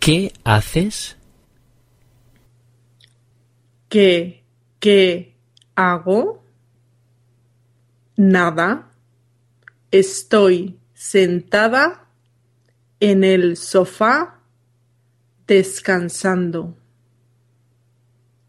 ¿Qué haces? ¿Qué, qué hago? Nada. Estoy sentada en el sofá descansando.